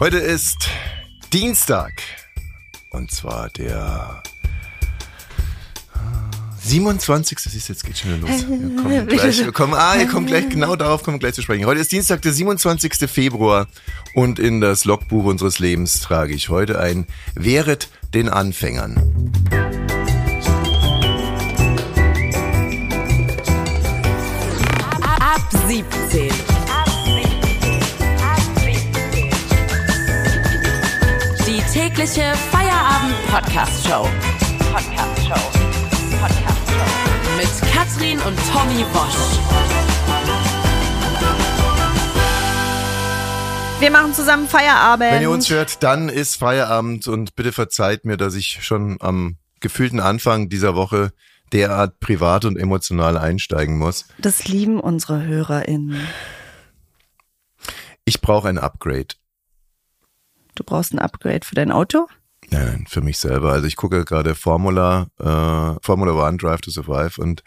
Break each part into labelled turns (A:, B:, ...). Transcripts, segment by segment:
A: Heute ist Dienstag. Und zwar der 27. Siehst du, jetzt geht schon wieder los. Wir kommen gleich, wir kommen, ah, wir kommen gleich, genau darauf kommen wir gleich zu sprechen. Heute ist Dienstag, der 27. Februar und in das Logbuch unseres Lebens trage ich heute ein Wehret den Anfängern.
B: Tägliche Feierabend-Podcast-Show. Podcast-Show. Podcast-Show. Mit Katrin und Tommy Bosch.
C: Wir machen zusammen Feierabend.
A: Wenn ihr uns hört, dann ist Feierabend und bitte verzeiht mir, dass ich schon am gefühlten Anfang dieser Woche derart privat und emotional einsteigen muss.
C: das lieben unsere HörerInnen.
A: Ich brauche ein Upgrade.
C: Du brauchst ein Upgrade für dein Auto?
A: Nein, nein, für mich selber. Also ich gucke gerade Formula, äh, Formula One Drive to Survive und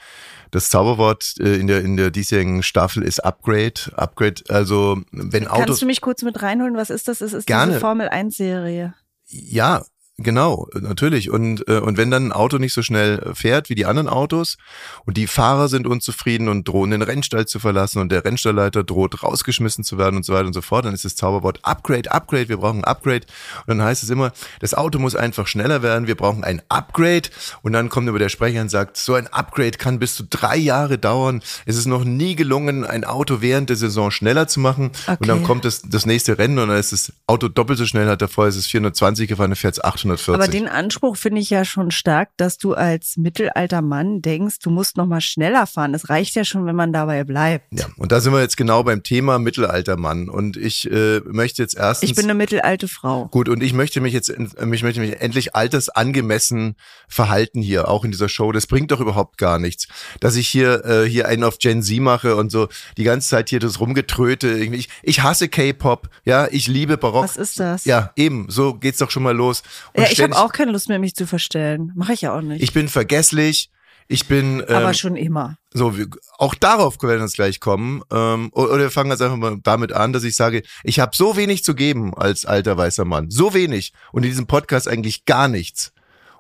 A: das Zauberwort äh, in der in der diesjährigen Staffel ist Upgrade. Upgrade. Also wenn Autos
C: Kannst du mich kurz mit reinholen? Was ist das? Es ist
A: Gerne.
C: diese Formel 1 Serie.
A: Ja, genau, natürlich. Und, äh, und wenn dann ein Auto nicht so schnell fährt wie die anderen Autos und die Fahrer sind unzufrieden und drohen den Rennstall zu verlassen und der Rennstallleiter droht rausgeschmissen zu werden und so weiter und so fort, dann ist das Zauberwort Upgrade, Upgrade, wir brauchen ein Upgrade. Und dann heißt es immer, das Auto muss einfach schneller werden, wir brauchen ein Upgrade. Und dann kommt über der Sprecher und sagt, so ein Upgrade kann bis zu drei Jahre dauern. Es ist noch nie gelungen, ein Auto während der Saison schneller zu machen. Und dann
C: Okay.
A: kommt das, das nächste Rennen und dann ist das Auto doppelt so schnell, hat davor ist es 420 gefahren, dann fährt es 840.
C: Aber den Anspruch finde ich ja schon stark, dass du als mittelalter Mann denkst, du musst noch mal schneller fahren. Es reicht ja schon, wenn man dabei bleibt.
A: ja, und da sind wir jetzt genau beim Thema Mittelaltermann. Und ich äh, möchte jetzt erstens.
C: Ich bin eine mittelalte Frau.
A: Gut, und ich möchte mich jetzt, ich möchte mich endlich altersangemessen verhalten hier, auch in dieser Show. Das bringt doch überhaupt gar nichts, dass ich hier äh, hier einen auf Gen Z mache und so die ganze Zeit hier das Rumgetröte. Ich, ich hasse K-Pop, ja, ich liebe Barock.
C: Was ist das?
A: Ja, eben, so geht's doch schon mal los. Und
C: Ja, ich habe auch keine Lust mehr, mich zu verstellen. Mache ich ja auch nicht.
A: ich bin vergesslich. Ich bin ähm,
C: Aber schon immer.
A: so, wir, auch darauf werden wir uns gleich kommen. Ähm, oder wir fangen jetzt einfach mal damit an, dass ich sage, ich habe so wenig zu geben als alter weißer Mann. So wenig. Und in diesem Podcast eigentlich gar nichts.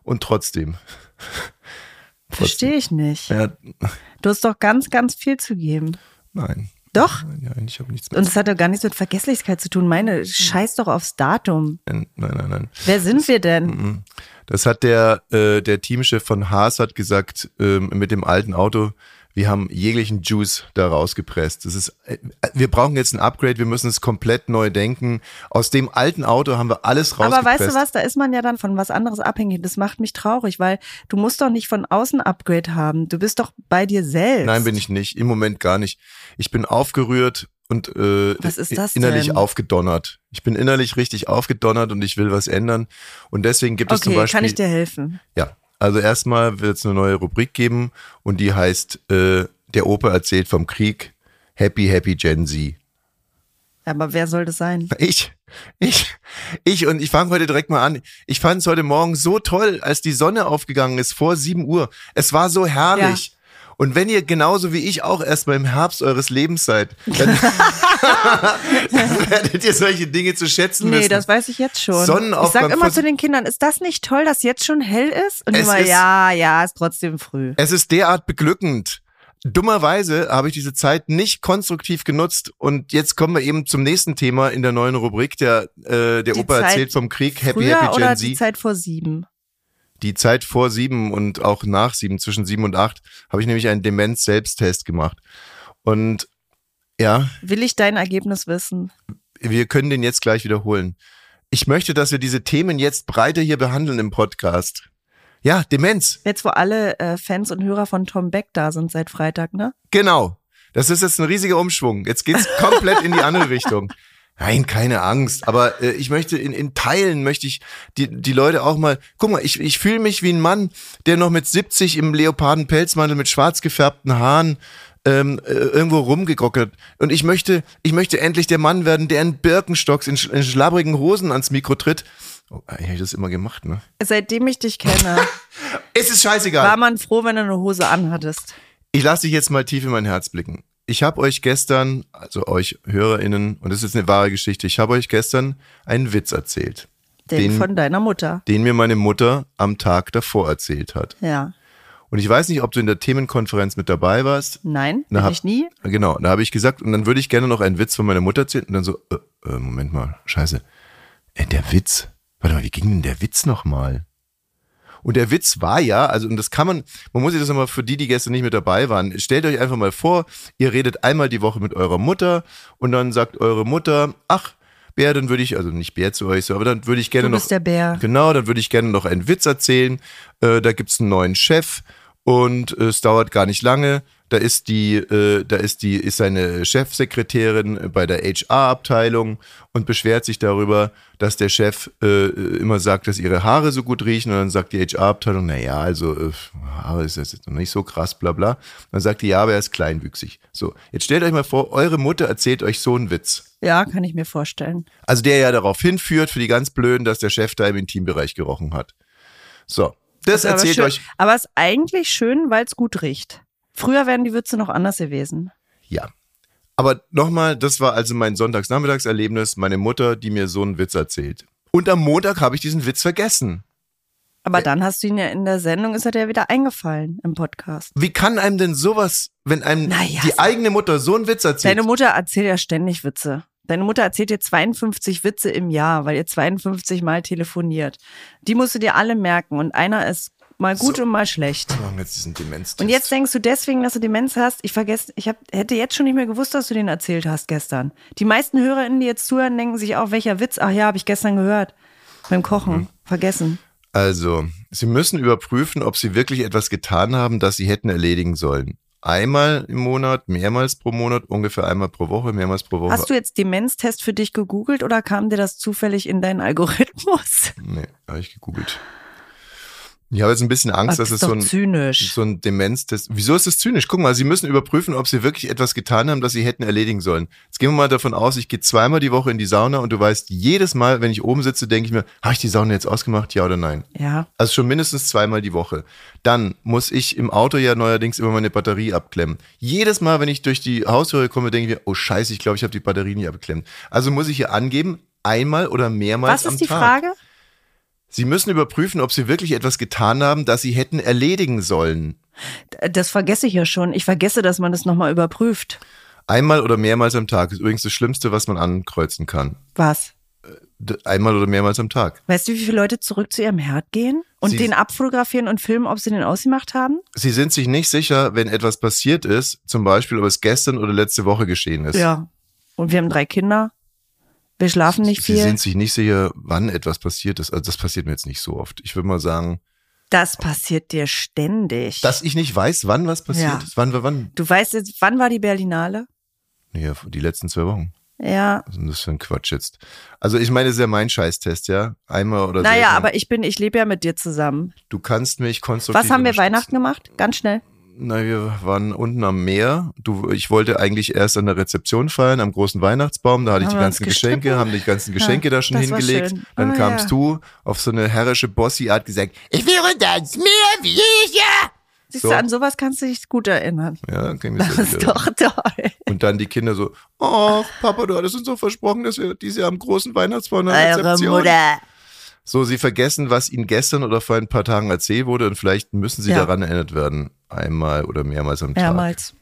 A: Und trotzdem.
C: Verstehe ich nicht.
A: Ja,
C: Du hast doch ganz, ganz viel zu geben.
A: nein.
C: Doch.
A: Ja, ich habe nichts mehr.
C: Und es hat doch gar nichts mit Vergesslichkeit zu tun. Meine, scheiß doch aufs Datum.
A: Nein, nein, nein.
C: Wer sind wir denn?
A: Mhm. Das hat der, äh, der Teamchef von Haas hat gesagt, ähm, mit dem alten Auto, wir haben jeglichen Juice da rausgepresst. Das ist, äh, wir brauchen jetzt ein Upgrade, wir müssen es komplett neu denken. Aus dem alten Auto haben wir alles rausgepresst.
C: Aber weißt du was, da ist man ja dann von was anderes abhängig. Das macht mich traurig, weil du musst doch nicht von außen Upgrade haben. Du bist doch bei dir selbst.
A: Nein, bin ich nicht. Im Moment gar nicht. Ich bin aufgerührt und äh,
C: Was ist das
A: innerlich
C: denn?
A: aufgedonnert. Ich bin innerlich richtig aufgedonnert und ich will was ändern. Und deswegen gibt es zum
C: Okay,
A: Beispiel.
C: kann ich dir helfen?
A: Ja, also erstmal wird es eine neue Rubrik geben und die heißt äh, Der Opa erzählt vom Krieg. Happy, happy Gen Z.
C: Aber wer soll das sein?
A: Ich, ich, ich und ich fange heute direkt mal an. Ich fand es heute Morgen so toll, als die Sonne aufgegangen ist vor 7 Uhr. Es war so herrlich. Und wenn ihr genauso wie ich auch erst mal im Herbst eures Lebens seid, dann, dann werdet ihr solche Dinge zu schätzen
C: Nee,
A: wissen.
C: das weiß ich jetzt schon.
A: Sonnenaufgang
C: ich sag immer zu den Kindern, ist das nicht toll, dass jetzt schon hell ist? Und
A: Es
C: immer,
A: ist-
C: ja, ja, ist trotzdem früh.
A: Es ist derart beglückend. Dummerweise habe ich diese Zeit nicht konstruktiv genutzt und jetzt kommen wir eben zum nächsten Thema in der neuen Rubrik. Der, äh, der
C: Die
A: Opa
C: Zeit
A: erzählt vom Krieg. Happy, happy
C: oder
A: Gen
C: die
A: Z.
C: Zeit vor sieben?
A: Die Zeit vor sieben und auch nach sieben, zwischen sieben und acht, habe ich nämlich einen Demenz-Selbsttest gemacht. Und ja,
C: Will ich dein Ergebnis wissen?
A: wir können den jetzt gleich wiederholen. Ich möchte, dass wir diese Themen jetzt breiter hier behandeln im Podcast. Ja, Demenz.
C: Jetzt, wo alle äh, Fans und Hörer von Tom Beck da sind seit Freitag, ne?
A: Genau. Das ist jetzt ein riesiger Umschwung. Jetzt geht's komplett in die andere Richtung. Nein, keine Angst. Aber äh, ich möchte in, in Teilen möchte ich die, die Leute auch mal. Guck mal, ich, ich fühle mich wie ein Mann, der noch mit 70 im Leopardenpelzmantel mit schwarz gefärbten Haaren ähm, äh, irgendwo rumgegrockert. Und ich möchte, ich möchte endlich der Mann werden, der in Birkenstocks, in, sch in schlabbrigen Hosen ans Mikro tritt. Oh, eigentlich ich das immer gemacht, ne?
C: Seitdem ich dich kenne,
A: Es ist scheißegal.
C: war man froh, wenn du eine Hose anhattest.
A: Ich lasse dich jetzt mal tief in mein Herz blicken. Ich habe euch gestern, also euch HörerInnen, und das ist eine wahre Geschichte, ich habe euch gestern einen Witz erzählt,
C: Den,
A: Den-
C: von deiner Mutter.
A: den mir meine Mutter am Tag davor erzählt hat.
C: Ja.
A: Und ich weiß nicht, ob du in der Themenkonferenz mit dabei warst.
C: Nein, bin
A: hab-
C: ich nie.
A: Genau, da habe ich gesagt, und dann würde ich gerne noch einen Witz von meiner Mutter erzählen. Und dann so, äh, äh, Moment mal, scheiße. Äh, der Witz. Warte mal, wie ging denn der Witz nochmal? Und der Witz war ja, also, und das kann man, man muss sich das nochmal für die, die gestern nicht mit dabei waren, stellt euch einfach mal vor, ihr redet einmal die Woche mit eurer Mutter und dann sagt eure Mutter, ach, Bär, dann würde ich, also nicht Bär zu euch, so, aber dann würde ich gerne
C: Du
A: noch.
C: bist der Bär.
A: Genau, dann würde ich gerne noch einen Witz erzählen. Äh, da gibt's einen neuen Chef und äh, es dauert gar nicht lange. Da ist die, äh, da ist die, ist seine Chefsekretärin bei der HR-Abteilung und beschwert sich darüber, dass der Chef äh, immer sagt, dass ihre Haare so gut riechen und dann sagt die HR-Abteilung, na ja, also äh, Haare ist jetzt noch nicht so krass, bla bla. Dann sagt die, ja, aber er ist kleinwüchsig. So, jetzt stellt euch mal vor, eure Mutter erzählt euch so einen Witz.
C: Ja, kann ich mir vorstellen.
A: Also der ja darauf hinführt, für die ganz Blöden, dass der Chef da im Intimbereich gerochen hat. So, das
C: aber
A: erzählt
C: schön.
A: euch.
C: Aber es ist eigentlich schön, weil es gut riecht. Früher wären die Witze noch anders gewesen.
A: Ja. Aber nochmal, das war also mein Sonntagsnachmittagserlebnis, meine Mutter, die mir so einen Witz erzählt. Und am Montag habe ich diesen Witz vergessen.
C: Aber dann hast du ihn ja in der Sendung, ist er dir wieder eingefallen im Podcast.
A: Wie kann einem denn sowas, wenn einem
C: Naja,
A: die eigene Mutter so einen Witz erzählt?
C: Deine Mutter erzählt ja ständig Witze. Deine Mutter erzählt dir 52 Witze im Jahr, weil ihr 52 Mal telefoniert. Die musst du dir alle merken und einer ist mal gut
A: So.
C: und mal schlecht.
A: Wir machen jetzt diesen Demenztest.
C: Und jetzt denkst du deswegen, dass du Demenz hast? Ich vergesse, ich hab, hätte jetzt schon nicht mehr gewusst, dass du den erzählt hast gestern. Die meisten HörerInnen, die jetzt zuhören, denken sich auch, welcher Witz? Ach ja, habe ich gestern gehört. Beim Kochen.
A: Mhm.
C: Vergessen.
A: Also, Sie müssen überprüfen, ob Sie wirklich etwas getan haben, das Sie hätten erledigen sollen. Einmal im Monat, mehrmals pro Monat, ungefähr einmal pro Woche, mehrmals pro Woche.
C: Hast du jetzt Demenztest für dich gegoogelt oder kam dir das zufällig in deinen Algorithmus?
A: Nee, habe ich gegoogelt. Ich habe jetzt ein bisschen Angst,
C: Ach,
A: dass es so ein,
C: zynisch.
A: so ein Demenztest. Wieso ist das zynisch? Guck mal, Sie müssen überprüfen, ob Sie wirklich etwas getan haben, das Sie hätten erledigen sollen. Jetzt gehen wir mal davon aus, ich gehe zweimal die Woche in die Sauna und du weißt, jedes Mal, wenn ich oben sitze, denke ich mir, habe ich die Sauna jetzt ausgemacht, ja oder nein?
C: Ja.
A: Also schon mindestens zweimal die Woche. Dann muss ich im Auto ja neuerdings immer meine Batterie abklemmen. Jedes Mal, wenn ich durch die Haustüre komme, denke ich mir, oh scheiße, ich glaube, ich habe die Batterie nie abgeklemmt. Also muss ich hier angeben, einmal oder mehrmals
C: Was
A: am
C: ist die
A: Tag.
C: Frage?
A: Sie müssen überprüfen, ob Sie wirklich etwas getan haben, das Sie hätten erledigen sollen.
C: Das vergesse ich ja schon. Ich vergesse, dass man das nochmal überprüft.
A: Einmal oder mehrmals am Tag ist übrigens das Schlimmste, was man ankreuzen kann.
C: Was?
A: D- Einmal oder mehrmals am Tag.
C: Weißt du, wie viele Leute zurück zu ihrem Herd gehen und
A: Sie-
C: den abfotografieren und filmen, ob sie den ausgemacht haben?
A: Sie sind sich nicht sicher, wenn etwas passiert ist, zum Beispiel, ob es gestern oder letzte Woche geschehen ist.
C: Ja. Und wir haben drei Kinder. Wir schlafen nicht
A: Sie
C: viel.
A: sind sich nicht sicher, wann etwas passiert ist. Also das passiert mir jetzt nicht so oft. Ich würde mal sagen,
C: Das passiert dir ständig.
A: dass ich nicht weiß, wann was passiert
C: Ja.
A: ist. Wann war wann?
C: du weißt jetzt, wann war die Berlinale?
A: Nee, die letzten zwei Wochen.
C: Ja.
A: Was ist denn das für ein Quatsch jetzt? Also ich meine, das ist ja mein Scheißtest, ja? Einmal oder
C: Naja,
A: seltener.
C: aber ich bin, ich lebe ja mit dir zusammen.
A: Du kannst mich konstruktiv
C: Was haben wir. Weihnachten gemacht? Ganz schnell.
A: Na, wir waren unten am Meer. Du, ich wollte eigentlich erst an der Rezeption feiern, am großen Weihnachtsbaum. Da hatte ich die ganzen Geschenke, haben die ganzen Geschenke da schon hingelegt. Dann
C: Ah,
A: kamst
C: ja.
A: du auf so eine herrische Bossy-Art gesagt, ich will runter ins Meer, wie ich, ja.
C: Siehst
A: So.
C: du, an sowas kannst du dich gut erinnern.
A: Ja, kann ich mich
C: Das ist doch toll.
A: Und dann die Kinder so, oh, Papa, du hattest uns doch versprochen, dass wir dieses Jahr am großen Weihnachtsbaum eine
C: Eure
A: Rezeption.
C: Mutter.
A: So, sie vergessen, was ihnen gestern oder vor ein paar Tagen erzählt wurde und vielleicht müssen sie
C: Ja.
A: daran erinnert werden. Einmal oder mehrmals am Tag.
C: Mehrmals.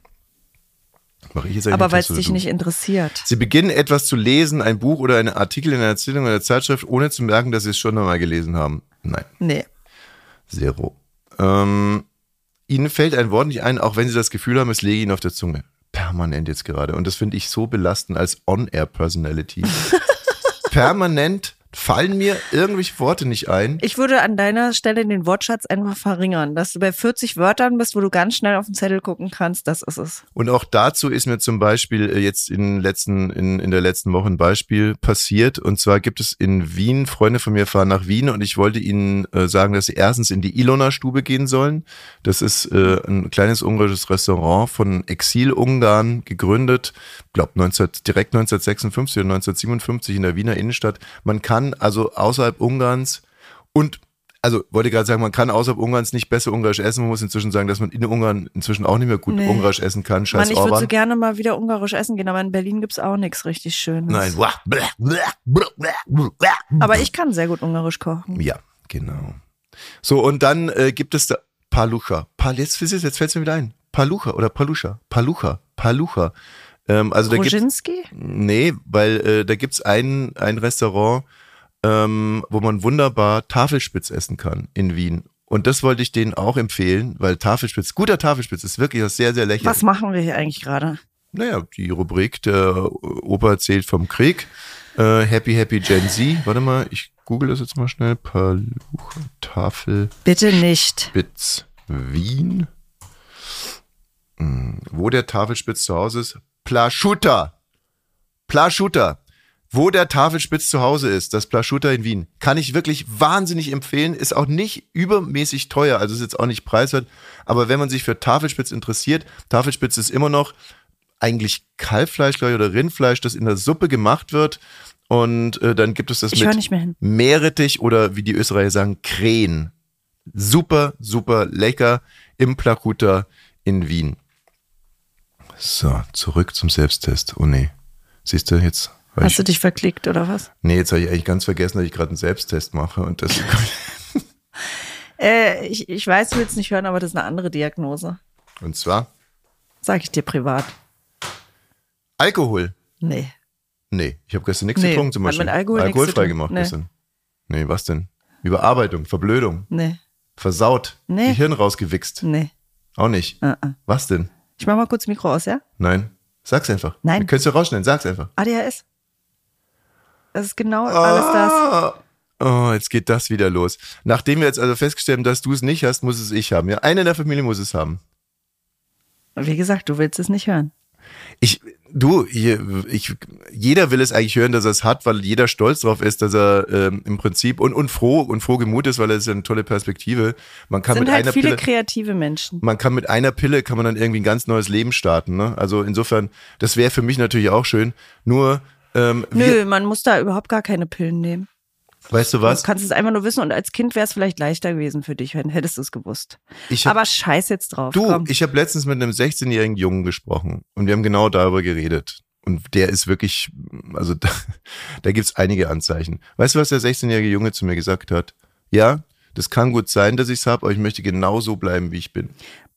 A: Mach ich jetzt
C: Aber weil es dich
A: du-
C: nicht interessiert.
A: Sie beginnen etwas zu lesen, ein Buch oder einen Artikel in einer Erzählung oder einer Zeitschrift, ohne zu merken, dass sie es schon einmal gelesen haben. Nein,
C: Nee.
A: zero. Ähm, ihnen fällt ein Wort nicht ein, auch wenn sie das Gefühl haben, es lege ihnen auf der Zunge. Permanent jetzt gerade. Und das finde ich so belastend als On-Air-Personality. Permanent fallen mir irgendwelche Worte nicht ein.
C: Ich würde an deiner Stelle den Wortschatz einfach verringern, dass du bei 40 Wörtern bist, wo du ganz schnell auf den Zettel gucken kannst. Das ist es.
A: Und auch dazu ist mir zum Beispiel äh, jetzt in, letzten, in, in der letzten Woche ein Beispiel passiert. Und zwar gibt es in Wien, Freunde von mir fahren nach Wien und ich wollte ihnen äh, sagen, dass sie erstens in die Ilona-Stube gehen sollen. Das ist äh, ein kleines ungarisches Restaurant von Exil-Ungarn gegründet, glaube 19, direkt 1956 oder 1957 in der Wiener Innenstadt. Man kann also außerhalb Ungarns und also wollte gerade sagen, man kann außerhalb Ungarns nicht besser Ungarisch essen. Man muss inzwischen sagen, dass man in Ungarn inzwischen auch nicht mehr gut
C: Nee.
A: Ungarisch essen kann. Scheiß
C: Mann, ich würde so gerne mal wieder ungarisch essen gehen, aber in Berlin gibt's auch nichts richtig Schönes.
A: Nein.
C: Aber ich kann sehr gut ungarisch kochen.
A: Ja, genau. So, und dann äh, gibt es da Palucha. Pal jetzt, jetzt fällt es mir wieder ein. Palucha oder Palucha. Palucha. Palucha. Ähm, also da gibt's,
C: Roginski?
A: Nee, weil äh, da gibt's ein, ein Restaurant, ähm, wo man wunderbar Tafelspitz essen kann in Wien. Und das wollte ich denen auch empfehlen, weil Tafelspitz, guter Tafelspitz ist wirklich was sehr, sehr lächerlich.
C: Was machen wir hier eigentlich gerade?
A: Naja, die Rubrik, der Opa erzählt vom Krieg. Äh, Happy Happy Gen Z. Warte mal, ich google das jetzt mal schnell. Palucha Tafelspitz
C: Bitte nicht.
A: Wien. Hm, Wo der Tafelspitz zu Hause ist? Plaschuta. Plaschuta. Wo der Tafelspitz zu Hause ist, das Plaschuta in Wien, kann ich wirklich wahnsinnig empfehlen. Ist auch nicht übermäßig teuer, also ist jetzt auch nicht preiswert. Aber wenn man sich für Tafelspitz interessiert, Tafelspitz ist immer noch eigentlich Kalbfleisch, glaube ich, oder Rindfleisch, das in der Suppe gemacht wird. Und äh, dann gibt es das
C: Ich
A: mit. Meerrettich oder wie die Österreicher sagen, Krähen. Super, super lecker im Plakuta in Wien. So, zurück zum Selbsttest. Oh nee. Siehst du, jetzt.
C: Hast
A: ich,
C: du dich verklickt oder was?
A: nee, jetzt habe ich eigentlich ganz vergessen, dass ich gerade einen Selbsttest mache. Und das,
C: Äh, ich, ich weiß, du willst nicht hören, aber das ist eine andere Diagnose.
A: und zwar
C: Sag ich dir privat.
A: Alkohol.
C: Nee.
A: Nee, ich habe gestern nichts
C: Nee,
A: getrunken zum Beispiel.
C: mit Alkohol
A: Alkoholfrei gemacht
C: Nee.
A: gestern. Nee, was denn? Überarbeitung, Verblödung,
C: Nee.
A: versaut,
C: Nee.
A: Gehirn rausgewichst.
C: Nee.
A: Auch nicht.
C: Uh -uh.
A: Was denn?
C: Ich mach mal kurz Mikro aus, ja?
A: Nein. Sag's einfach.
C: Nein.
A: Können du rausschneiden, sag's einfach.
C: ADHS. Das ist genau alles das.
A: Ah. Oh, jetzt geht das wieder los. Nachdem wir jetzt also festgestellt haben, dass du es nicht hast, muss es ich haben. Ja, einer in der Familie muss es haben.
C: Wie gesagt, du willst es nicht hören.
A: Ich, du, ich, jeder will es eigentlich hören, dass er es hat, weil jeder stolz drauf ist, dass er ähm, im Prinzip und, und froh und froh gemut ist, weil es ist ja eine tolle Perspektive. Man kann
C: sind
A: mit
C: halt
A: einer
C: viele
A: Pille,
C: kreative Menschen.
A: man kann mit einer Pille kann man dann irgendwie ein ganz neues Leben starten. Ne? Also insofern, das wäre für mich natürlich auch schön. Nur, ähm,
C: Nö, man muss da überhaupt gar keine Pillen nehmen.
A: weißt du was?
C: Du kannst es einfach nur wissen und als Kind wäre es vielleicht leichter gewesen für dich, wenn hättest du es gewusst.
A: Ich hab-
C: Aber scheiß jetzt drauf.
A: Du,
C: komm.
A: ich habe letztens mit einem 16-jährigen Jungen gesprochen und wir haben genau darüber geredet. Und der ist wirklich, also da, da gibt's einige Anzeichen. Weißt du, was der 16-jährige Junge zu mir gesagt hat? Ja, das kann gut sein, dass ich's hab, aber ich möchte genau so bleiben, wie ich bin.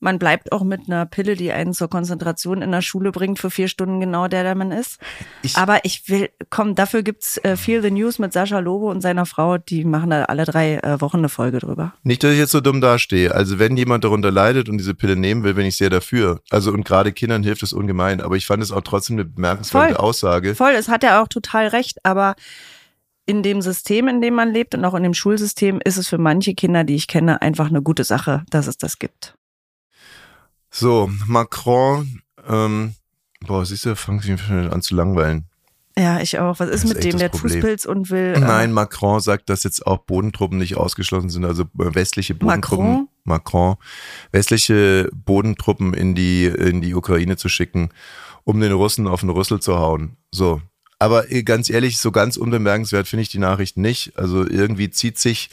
C: Man bleibt auch mit einer Pille, die einen zur Konzentration in der Schule bringt, für vier Stunden genau der, der man ist.
A: Ich-
C: Aber ich will, komm, dafür gibt's äh, Feel the News mit Sascha Lobo und seiner Frau, die machen da alle drei äh, Wochen eine Folge drüber.
A: Nicht, dass ich jetzt so dumm dastehe. Also wenn jemand darunter leidet und diese Pille nehmen will, bin ich sehr dafür. Also und gerade Kindern hilft es ungemein. Aber ich fand es auch trotzdem eine bemerkenswerte
C: Voll.
A: Aussage.
C: Voll, es hat er auch total recht, aber in dem System, in dem man lebt und auch in dem Schulsystem ist es für manche Kinder, die ich kenne, einfach eine gute Sache, dass es das gibt.
A: So, Macron, ähm, boah, siehst du, fangen sie schon an zu langweilen.
C: Ja, ich auch. Was ist,
A: ist
C: mit dem? Der
A: Problem.
C: Fußpilz und will. Äh,
A: Nein, Macron sagt, dass jetzt auch Bodentruppen nicht ausgeschlossen sind, also äh, westliche Bodentruppen.
C: Macron?
A: Macron, westliche Bodentruppen in die, in die Ukraine zu schicken, um den Russen auf den Rüssel zu hauen. So. Aber äh, ganz ehrlich, so ganz unbemerkenswert finde ich die Nachricht nicht. Also irgendwie zieht sich,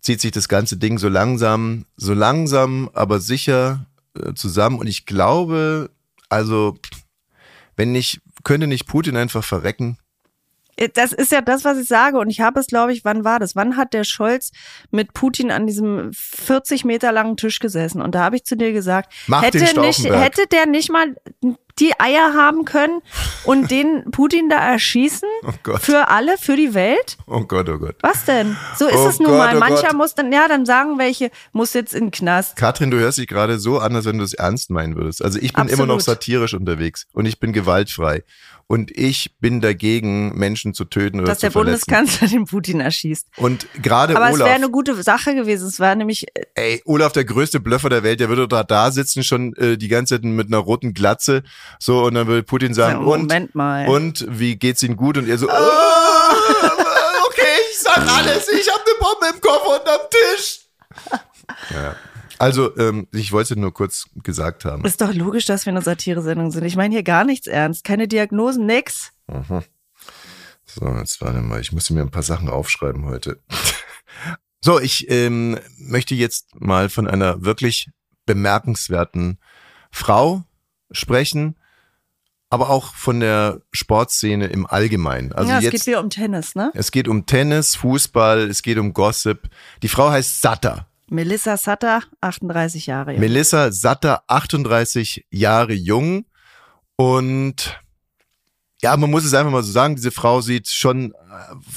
A: zieht sich das ganze Ding so langsam, so langsam, aber sicher zusammen. Und ich glaube, also, wenn nicht, könnte nicht Putin einfach verrecken?
C: Äh, Das ist ja das, was ich sage. Und ich habe es, glaube ich, wann war das? Wann hat der Scholz mit Putin an diesem 40 Meter langen Tisch gesessen? Und da habe ich zu dir gesagt,
A: Mach
C: hätte, nicht, hätte der nicht mal die Eier haben können und den Putin da erschießen?
A: Oh Gott.
C: Für alle, für die Welt?
A: Oh Gott, oh Gott.
C: Was denn? So ist
A: Oh
C: es nun
A: Gott,
C: mal.
A: oh
C: Mancher muss dann, ja, dann sagen welche, muss jetzt in den Knast.
A: Katrin, du hörst dich gerade so an, als wenn du es ernst meinen würdest. Also ich bin
C: Absolut.
A: immer noch satirisch unterwegs und ich bin gewaltfrei. Und ich bin dagegen, Menschen zu töten oder
C: Dass
A: zu
C: der
A: verletzen.
C: Bundeskanzler den Putin erschießt.
A: Und gerade
C: Aber es wäre
A: Olaf,
C: eine gute Sache gewesen. Es war nämlich, äh,
A: ey, Olaf, der größte Blöffer der Welt, der würde da da sitzen, schon äh, die ganze Zeit mit einer roten Glatze. So, und dann würde Putin sagen,
C: Ja,
A: und,
C: Moment mal.
A: und wie geht's Ihnen gut? Und er so, "Ah, okay, ich sag alles, ich habe eine Bombe im Koffer unterm Tisch. Ja. Also, ähm, ich wollte nur kurz gesagt haben.
C: ist doch logisch, dass wir eine Satire-Sendung sind. Ich meine hier gar nichts ernst. Keine Diagnosen, nix.
A: So, jetzt warte mal, ich musste mir ein paar Sachen aufschreiben heute. So, ich ähm, möchte jetzt mal von einer wirklich bemerkenswerten Frau sprechen, aber auch von der Sportszene im Allgemeinen. Also
C: ja, es
A: jetzt,
C: geht wieder um Tennis, ne?
A: es geht um Tennis, Fußball, es geht um Gossip. Die Frau heißt Satter.
C: Melissa Sutter, 38 Jahre jung.
A: Melissa Satter, 38 Jahre jung. Und ja, man muss es einfach mal so sagen, diese Frau sieht schon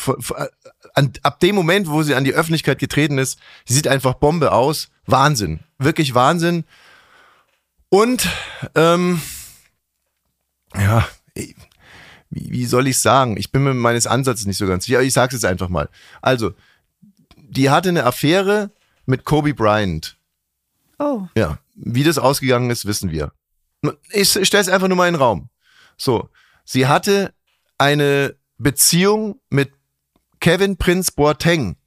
A: äh, äh, ab dem Moment, wo sie an die Öffentlichkeit getreten ist, sie sieht einfach Bombe aus. Wahnsinn. Wirklich Wahnsinn. Und ähm, ja, wie, wie soll ich sagen? Ich bin mir meines Ansatzes nicht so ganz sicher, aber ich sag's jetzt einfach mal. Also, die hatte eine Affäre mit Kobe Bryant.
C: Oh,
A: Ja, wie das ausgegangen ist, wissen wir. Ich stelle es einfach nur mal in den Raum. So, sie hatte eine Beziehung mit Kevin Prince Boateng.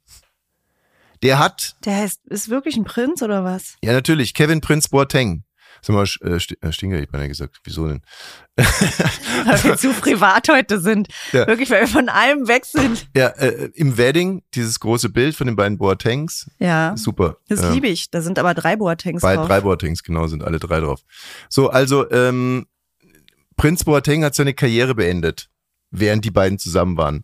A: Der hat,
C: der heißt, ist wirklich ein Prinz oder was?
A: ja natürlich, Kevin Prince Boateng. Sag mal, äh, äh, Stinger, ich meine gesagt, wieso denn?
C: Weil wir zu privat heute sind.
A: Ja.
C: Wirklich, weil wir von allem weg sind.
A: Ja, äh, im Wedding, dieses große Bild von den beiden Boatengs,
C: Ja,
A: super.
C: das
A: Ähm,
C: liebe ich. Da sind aber drei Boatengs
A: Bei
C: drauf.
A: drei Boatengs, genau, sind alle drei drauf. So, also ähm, Prinz Boateng hat seine Karriere beendet, während die beiden zusammen waren.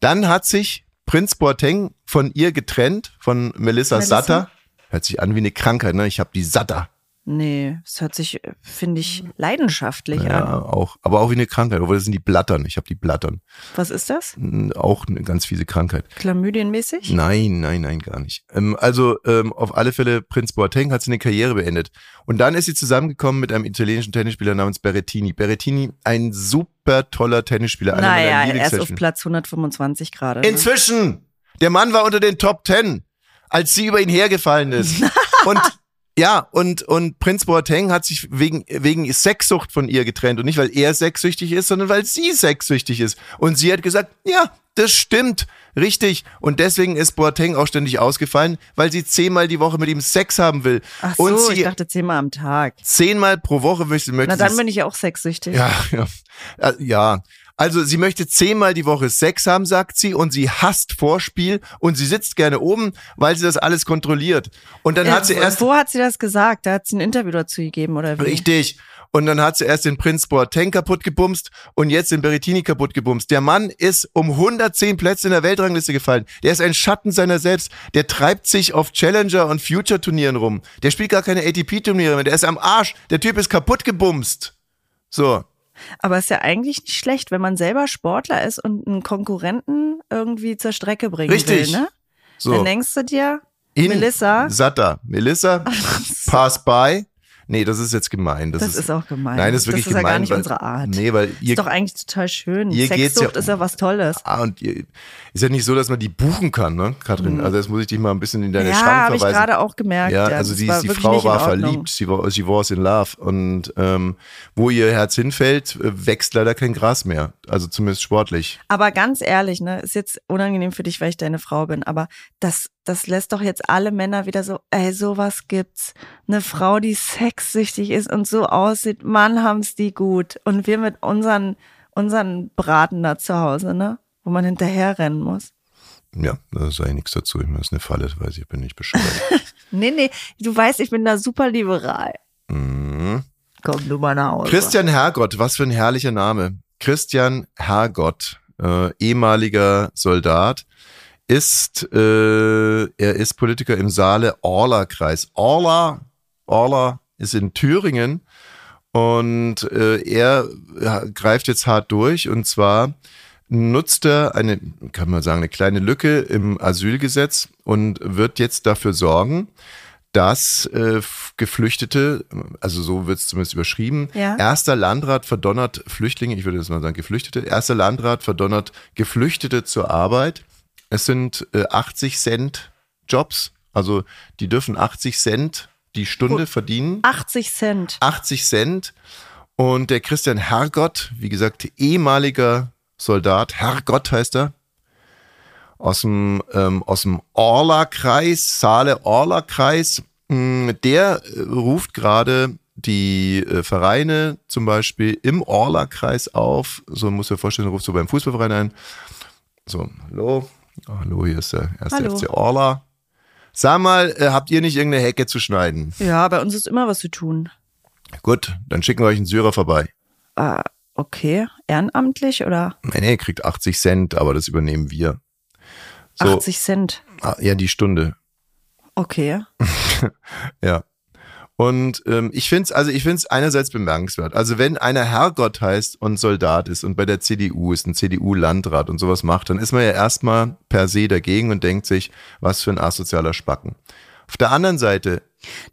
A: Dann hat sich Prinz Boateng von ihr getrennt, von Melissa,
C: Melissa?
A: Satter. Hört sich an wie eine Krankheit, ne? Ich habe die Satter.
C: Nee, es hört sich, äh, finde ich, leidenschaftlich
A: Ja,
C: an.
A: auch. Aber auch wie eine Krankheit. Obwohl das sind die Blattern. Ich habe die Blattern.
C: Was ist das?
A: Auch eine ganz fiese Krankheit.
C: Chlamydienmäßig?
A: Nein, nein, nein, gar nicht. Ähm, also ähm, auf alle Fälle, Prinz Boateng hat seine Karriere beendet. Und dann ist sie zusammengekommen mit einem italienischen Tennisspieler namens Berrettini. Berrettini, ein super toller Tennisspieler.
C: Naja, er ist auf. Platz 125 gerade. Ne?
A: Inzwischen! Der Mann war unter den Top Ten, als sie über ihn hergefallen ist. und ja, und, und Prinz Boateng hat sich wegen, wegen Sexsucht von ihr getrennt. Und nicht, weil er sexsüchtig ist, sondern weil sie sexsüchtig ist. Und sie hat gesagt, ja, das stimmt, richtig. Und deswegen ist Boateng auch ständig ausgefallen, weil sie zehnmal die Woche mit ihm Sex haben will.
C: Ach so,
A: und
C: ich
A: sie
C: dachte zehnmal am Tag.
A: zehnmal pro Woche möchte, möchte
C: Na, dann bin ich ja auch sexsüchtig.
A: ja, ja. Äh, Ja. Also sie möchte zehnmal die Woche Sex haben, sagt sie, und sie hasst Vorspiel und sie sitzt gerne oben, weil sie das alles kontrolliert. Und dann
C: Äh,
A: hat sie erst
C: Wo hat sie das gesagt? Da hat sie ein Interview dazu gegeben, oder wie?
A: richtig. Und dann hat sie erst den Prinz Boateng kaputt gebumst und jetzt den Berrettini kaputt gebumst. Der Mann ist um 110 Plätze in der Weltrangliste gefallen. Der ist ein Schatten seiner selbst. Der treibt sich auf Challenger und Future Turnieren rum. Der spielt gar keine ATP Turniere mehr. Der ist am Arsch. Der Typ ist kaputt gebumst. So.
C: Aber ist ja eigentlich nicht schlecht, wenn man selber Sportler ist und einen Konkurrenten irgendwie zur Strecke bringen
A: Richtig.
C: will, ne?
A: So.
C: Dann denkst du dir,
A: In
C: Melissa?
A: Satter. Melissa, pass by. Nee, das ist jetzt gemein. Das,
C: das ist auch gemein.
A: Nein, das ist wirklich
C: Das ist ja
A: gemein.
C: gar nicht
A: weil,
C: unsere Art.
A: Nee, weil ihr,
C: ist doch eigentlich total schön.
A: ihr
C: Sexsucht
A: ja-
C: ist ja was Tolles.
A: ah, und ihr, ist ja nicht so, dass man die buchen kann, ne, Katrin? Also jetzt muss ich dich mal ein bisschen in deine
C: Mhm. ja,
A: Schrank
C: habe ich
A: verweisen.
C: gerade auch gemerkt.
A: Ja,
C: ja,
A: also
C: das
A: die, die Frau war verliebt, sie war, she was in love. Und ähm, wo ihr Herz hinfällt, äh, wächst leider kein Gras mehr. Also zumindest sportlich.
C: Aber ganz ehrlich, ne, ist jetzt unangenehm für dich, weil ich deine Frau bin, aber das, das lässt doch jetzt alle Männer wieder so, ey, sowas gibt's. Eine Frau, die sexsüchtig ist und so aussieht, Mann, haben's die gut. Und wir mit unseren, unseren Braten da zu Hause, ne, wo man hinterher rennen muss.
A: Ja, da sei nichts dazu. Ich meine, das ist eine Falle, das weiß ich, ich bin nicht bescheuert.
C: Nee, nee, du weißt, ich bin da super liberal.
A: mhm.
C: Komm du mal nach Hause.
A: Christian Hergott, was für ein herrlicher Name. Christian Hergott, äh, ehemaliger Soldat, ist, äh, er ist Politiker im Saale-Orla-Kreis. Orla, Orla ist in Thüringen und äh, er greift jetzt hart durch und zwar nutzt er eine, kann man sagen, eine kleine Lücke im Asylgesetz und wird jetzt dafür sorgen, dass äh, Geflüchtete, also so wird es zumindest überschrieben,
C: Ja.
A: erster Landrat verdonnert Flüchtlinge, ich würde jetzt mal sagen Geflüchtete, erster Landrat verdonnert Geflüchtete zur Arbeit. Es sind äh, 80 Cent Jobs, also die dürfen 80 Cent die Stunde verdienen.
C: 80 Cent.
A: 80 Cent. Und der Christian Hergott, wie gesagt, ehemaliger Soldat, Hergott heißt er, aus dem, ähm, aus dem Orla-Kreis, Saale-Orla-Kreis, mh, der äh, ruft gerade die äh, Vereine zum Beispiel im Orla-Kreis auf. So muss man vorstellen, ruft so beim Fußballverein ein. So, hallo, hallo, hier ist der erste
C: Hallo.
A: FC Orla. Sag mal, äh, habt ihr nicht irgendeine Hecke zu schneiden?
C: Ja, bei uns ist immer was zu tun.
A: Gut, dann schicken wir euch einen Syrer vorbei.
C: Ah, okay. Ehrenamtlich oder
A: Nee, nee, kriegt 80 Cent, aber das übernehmen wir. So,
C: 80 Cent?
A: ah, ja, die Stunde.
C: Okay.
A: Ja. Und ähm, ich finde es, also ich finde es einerseits bemerkenswert. Also wenn einer Herrgott heißt und Soldat ist und bei der CDU ist, ein CDU-Landrat und sowas macht, dann ist man ja erstmal per se dagegen und denkt sich, was für ein asozialer Spacken. Auf der anderen Seite,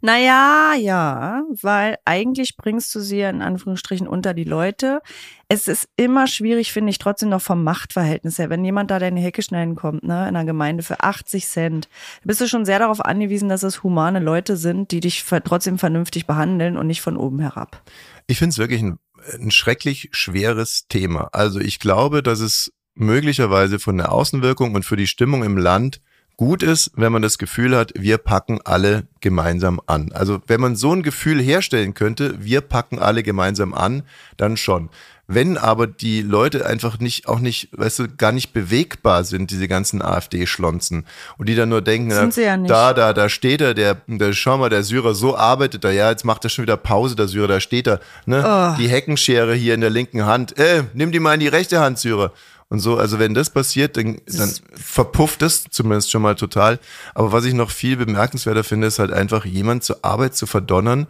C: Naja, ja, weil eigentlich bringst du sie ja in Anführungsstrichen unter die Leute. Es ist immer schwierig, finde ich, trotzdem noch vom Machtverhältnis her. Wenn jemand da deine Hecke schneiden kommt, ne, in einer Gemeinde für 80 Cent, bist du schon sehr darauf angewiesen, dass es humane Leute sind, die dich trotzdem vernünftig behandeln und nicht von oben herab.
A: ich finde es wirklich ein, ein schrecklich schweres Thema. Also ich glaube, dass es möglicherweise von der Außenwirkung und für die Stimmung im Land gut ist, wenn man das Gefühl hat, wir packen alle gemeinsam an. Also wenn man so ein Gefühl herstellen könnte, wir packen alle gemeinsam an, dann schon. Wenn aber die Leute einfach nicht, auch nicht, weißt du, gar nicht bewegbar sind, diese ganzen AfD-Schlonzen, und die dann nur denken,
C: ja
A: da, da, da steht er, der, der, schau mal, der Syrer, so arbeitet er, ja, jetzt macht er schon wieder Pause, der Syrer, da steht er, ne,
C: Oh.
A: die Heckenschere hier in der linken Hand, äh, nimm die mal in die rechte Hand, Syrer. Und so, also wenn das passiert, dann, dann verpufft es zumindest schon mal total. Aber was ich noch viel bemerkenswerter finde, ist halt einfach jemand zur Arbeit zu verdonnern,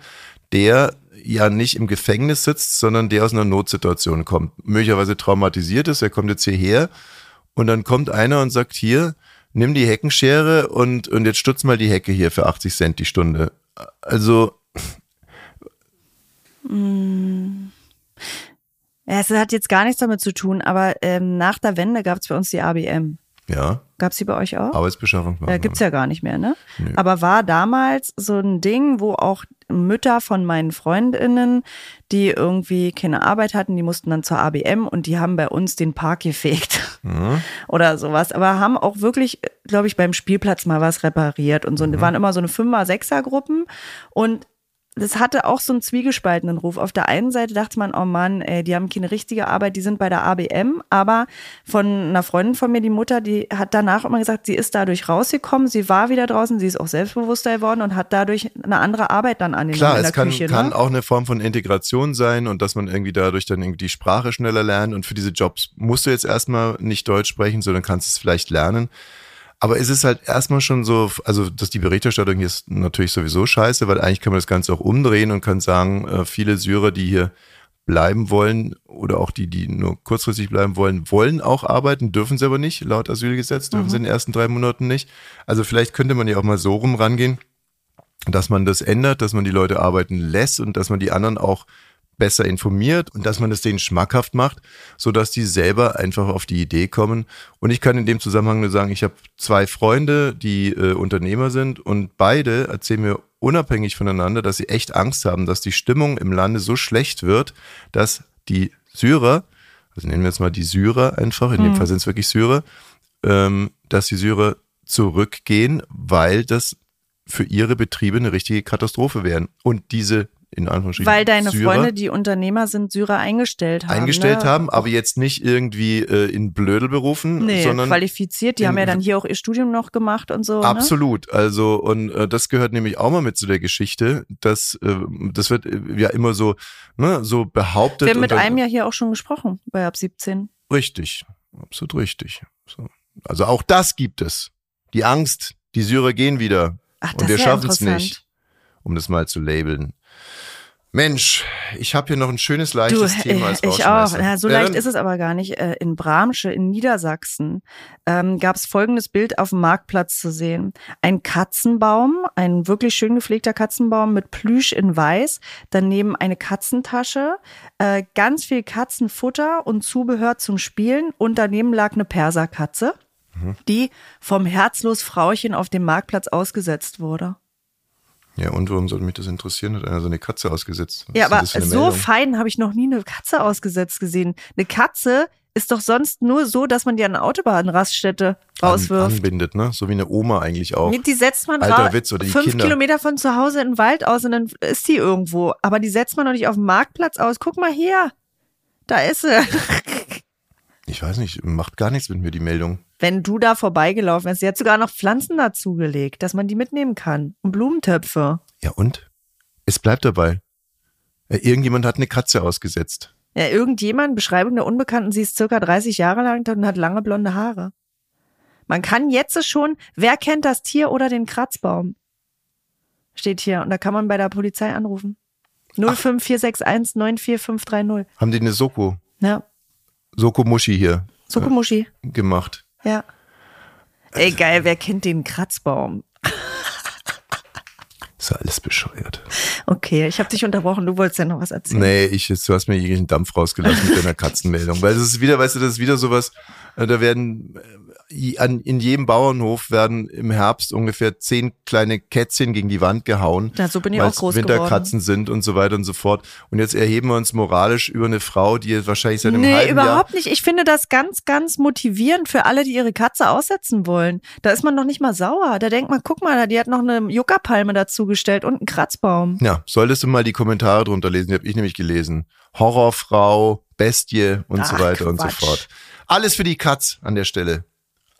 A: der ja nicht im Gefängnis sitzt, sondern der aus einer Notsituation kommt. Möglicherweise traumatisiert ist, er kommt jetzt hierher und dann kommt einer und sagt, hier, nimm die Heckenschere und, und jetzt stutz mal die Hecke hier für 80 Cent die Stunde. Also,
C: Ja, es hat jetzt gar nichts damit zu tun, aber ähm, nach der Wende gab es bei uns die ABM.
A: ja,
C: Gab es die bei euch auch?
A: Arbeitsbeschaffung.
C: Ja, gibt's ja gar nicht mehr, ne? Aber war damals so ein Ding, wo auch Mütter von meinen Freundinnen, die irgendwie keine Arbeit hatten, die mussten dann zur ABM und die haben bei uns den Park gefegt oder sowas. Aber haben auch wirklich, glaube ich, beim Spielplatz mal was repariert und so. Und die waren immer so eine Fünfer-, Sechser-Gruppen und das hatte auch so einen zwiegespaltenen Ruf. Auf der einen Seite dachte man, oh Mann, ey, die haben keine richtige Arbeit, die sind bei der ABM. Aber von einer Freundin von mir, die Mutter, die hat danach immer gesagt, sie ist dadurch rausgekommen, sie war wieder draußen, sie ist auch selbstbewusster geworden und hat dadurch eine andere Arbeit dann angenommen
A: Klar,
C: in der
A: es kann,
C: Küche.
A: kann
C: ne?
A: auch eine Form von Integration sein und dass man irgendwie dadurch dann irgendwie die Sprache schneller lernt und für diese Jobs musst du jetzt erstmal nicht Deutsch sprechen, sondern kannst es vielleicht lernen. Aber es ist halt erstmal schon so, also dass die Berichterstattung hier ist natürlich sowieso scheiße, weil eigentlich kann man das Ganze auch umdrehen und kann sagen, äh, viele Syrer, die hier bleiben wollen oder auch die, die nur kurzfristig bleiben wollen, wollen auch arbeiten, dürfen sie aber nicht, laut Asylgesetz dürfen sie in den ersten drei Monaten nicht. Also vielleicht könnte man ja auch mal so rum rangehen, dass man das ändert, dass man die Leute arbeiten lässt und dass man die anderen auch besser informiert und dass man es denen schmackhaft macht, so dass die selber einfach auf die Idee kommen. Und ich kann in dem Zusammenhang nur sagen, ich habe zwei Freunde, die äh, Unternehmer sind und beide erzählen mir unabhängig voneinander, dass sie echt Angst haben, dass die Stimmung im Lande so schlecht wird, dass die Syrer, also nennen wir jetzt mal die Syrer einfach, in dem Fall sind es wirklich Syrer, ähm, dass die Syrer zurückgehen, weil das für ihre Betriebe eine richtige Katastrophe wären. Und diese, in Anführungsstrichen,
C: Weil deine
A: Syrer
C: Freunde, die Unternehmer sind, Syrer eingestellt haben.
A: eingestellt
C: ne?
A: haben, aber jetzt nicht irgendwie äh, in Blödelberufen,
C: Nee,
A: sondern
C: qualifiziert. Die
A: in-
C: haben ja dann hier auch ihr Studium noch gemacht und so. Ne?
A: Absolut. Also, und äh, das gehört nämlich auch mal mit zu der Geschichte, dass äh, das wird äh, ja immer so, ne, so behauptet.
C: Wir haben mit
A: dann-
C: einem ja hier auch schon gesprochen, bei ab 17.
A: Richtig, absolut richtig. So. Also auch das gibt es. Die Angst, die Syrer gehen wieder.
C: Ach,
A: und wir
C: ja
A: schaffen es nicht, um das mal zu labeln. Mensch, ich habe hier noch ein schönes,
C: Du,
A: leichtes Thema als
C: ich auch. Ja, so leicht ist es aber gar nicht. Äh, In Bramsche in Niedersachsen ähm, gab es folgendes Bild auf dem Marktplatz zu sehen. Ein Katzenbaum, ein wirklich schön gepflegter Katzenbaum mit Plüsch in weiß, daneben eine Katzentasche, äh, ganz viel Katzenfutter und Zubehör zum Spielen und daneben lag eine Perserkatze,
A: Mhm.
C: die vom herzlos Frauchen auf dem Marktplatz ausgesetzt wurde.
A: Ja, und warum sollte mich das interessieren? Hat einer so eine Katze ausgesetzt? Was
C: Ja, aber so
A: Meldung?
C: fein habe ich noch nie eine Katze ausgesetzt gesehen. Eine Katze ist doch sonst nur so, dass man die an eine Autobahnraststätte
A: An,
C: rauswirft.
A: anbindet, ne? So wie eine Oma eigentlich auch.
C: Die setzt man
A: Alter Witz, oder die
C: fünf
A: Kinder.
C: Kilometer von zu Hause in den Wald aus und dann ist die irgendwo. Aber die setzt man doch nicht auf dem Marktplatz aus. Guck mal hier. Da ist sie.
A: Ich weiß nicht, macht gar nichts mit mir die Meldung.
C: Wenn du da vorbeigelaufen wärst. Sie hat sogar noch Pflanzen dazugelegt, dass man die mitnehmen kann. Und Blumentöpfe.
A: Ja, und? Es bleibt dabei. Äh, Irgendjemand hat eine Katze ausgesetzt.
C: Ja, irgendjemand, Beschreibung der Unbekannten, sie ist circa 30 Jahre lang und hat lange blonde Haare. Man kann jetzt schon, wer kennt das Tier oder den Kratzbaum? Steht hier. Und da kann man bei der Polizei anrufen. 05461 94530.
A: Haben die eine Soko,
C: Ja.
A: Soko Muschi hier
C: Sokomushi.
A: gemacht.
C: Ja. Ey, geil, wer kennt den Kratzbaum?
A: Ist ja alles bescheuert.
C: Okay, ich habe dich unterbrochen, du wolltest ja noch was erzählen.
A: Nee, ich, du hast mir jeglichen Dampf rausgelassen mit deiner Katzenmeldung. Weil das ist wieder, weißt du, das ist wieder sowas, äh, da werden in jedem Bauernhof werden im Herbst ungefähr zehn kleine Kätzchen gegen die Wand gehauen.
C: Ja, so
A: weil es Winterkatzen sind und so weiter und so fort. Und jetzt erheben wir uns moralisch über eine Frau, die jetzt wahrscheinlich seit einem
C: Nee,
A: halben Jahr
C: überhaupt nicht. Ich finde das ganz, ganz motivierend für alle, die ihre Katze aussetzen wollen. Da ist man noch nicht mal sauer. Da denkt man, guck mal, die hat noch eine Juckerpalme dazugestellt und einen Kratzbaum.
A: Ja, solltest du mal die Kommentare drunter lesen, die habe ich nämlich gelesen. Horrorfrau, Bestie und so
C: Ach,
A: weiter und so
C: Quatsch.
A: fort. Alles für die Katz an der Stelle.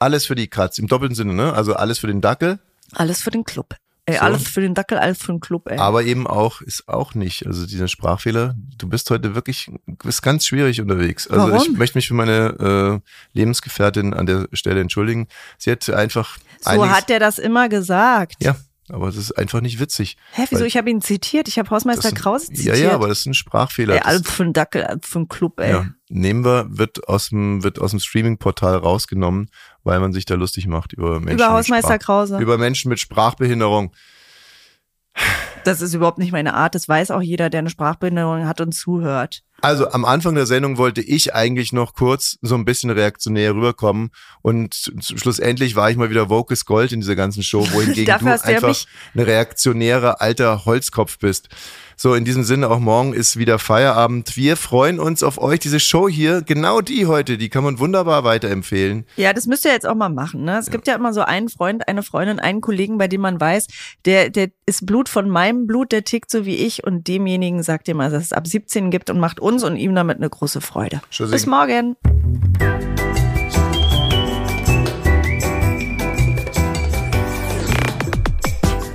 A: Alles für die Katz. Im doppelten Sinne, ne? Also alles für den Dackel,
C: Alles für den Club. Ey,
A: So.
C: alles für den Dackel, alles für den Club, ey.
A: aber eben auch, ist auch nicht. Also dieser Sprachfehler, du bist heute wirklich, du bist ganz schwierig unterwegs. Also ich
C: Warum?
A: möchte mich für meine äh, Lebensgefährtin an der Stelle entschuldigen. Sie hat einfach
C: so hat der das immer gesagt.
A: Ja, aber das ist einfach nicht witzig.
C: Hä, wieso? Ich habe ihn zitiert. Ich habe Hausmeister
A: das-
C: Krause
A: Ja,
C: zitiert.
A: ja, aber das ist ein Sprachfehler.
C: Ey, alles für den Dackel, alles für den Club, ey.
A: Ja, nehmen wir, wird aus dem, wird aus dem Streaming-Portal rausgenommen, weil man sich da lustig macht über Menschen.
C: Über Hausmeister
A: Sprach-
C: Krause.
A: Über Menschen mit Sprachbehinderung.
C: Das ist überhaupt nicht meine Art. Das weiß auch jeder, der eine Sprachbehinderung hat und zuhört.
A: Also am Anfang der Sendung wollte ich eigentlich noch kurz so ein bisschen reaktionär rüberkommen und schlussendlich war ich mal wieder Vocus Gold in dieser ganzen Show, wohingegen
C: du ja
A: einfach
C: mich-
A: ein reaktionärer alter Holzkopf bist. So, in diesem Sinne, auch morgen ist wieder Feierabend. Wir freuen uns auf euch. Diese Show hier, genau die heute, die kann man wunderbar weiterempfehlen.
C: Ja, das müsst ihr jetzt auch mal machen. Ne? Es gibt ja immer so einen Freund, eine Freundin, einen Kollegen, bei dem man weiß, der, der ist Blut von meinem Blut, der tickt so wie ich und demjenigen sagt ihr mal, dass es ab 17 gibt und macht uns und ihm damit eine große Freude.
A: Tschüssi.
C: Bis morgen.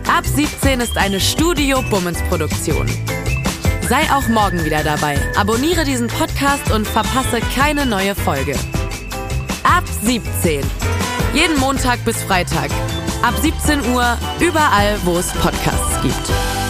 B: Ab 17 ist eine Studio Bummens Produktion. Sei auch morgen wieder dabei. Abonniere diesen Podcast und verpasse keine neue Folge. Ab 17. Jeden Montag bis Freitag. Ab 17 Uhr überall, wo es Podcasts gibt.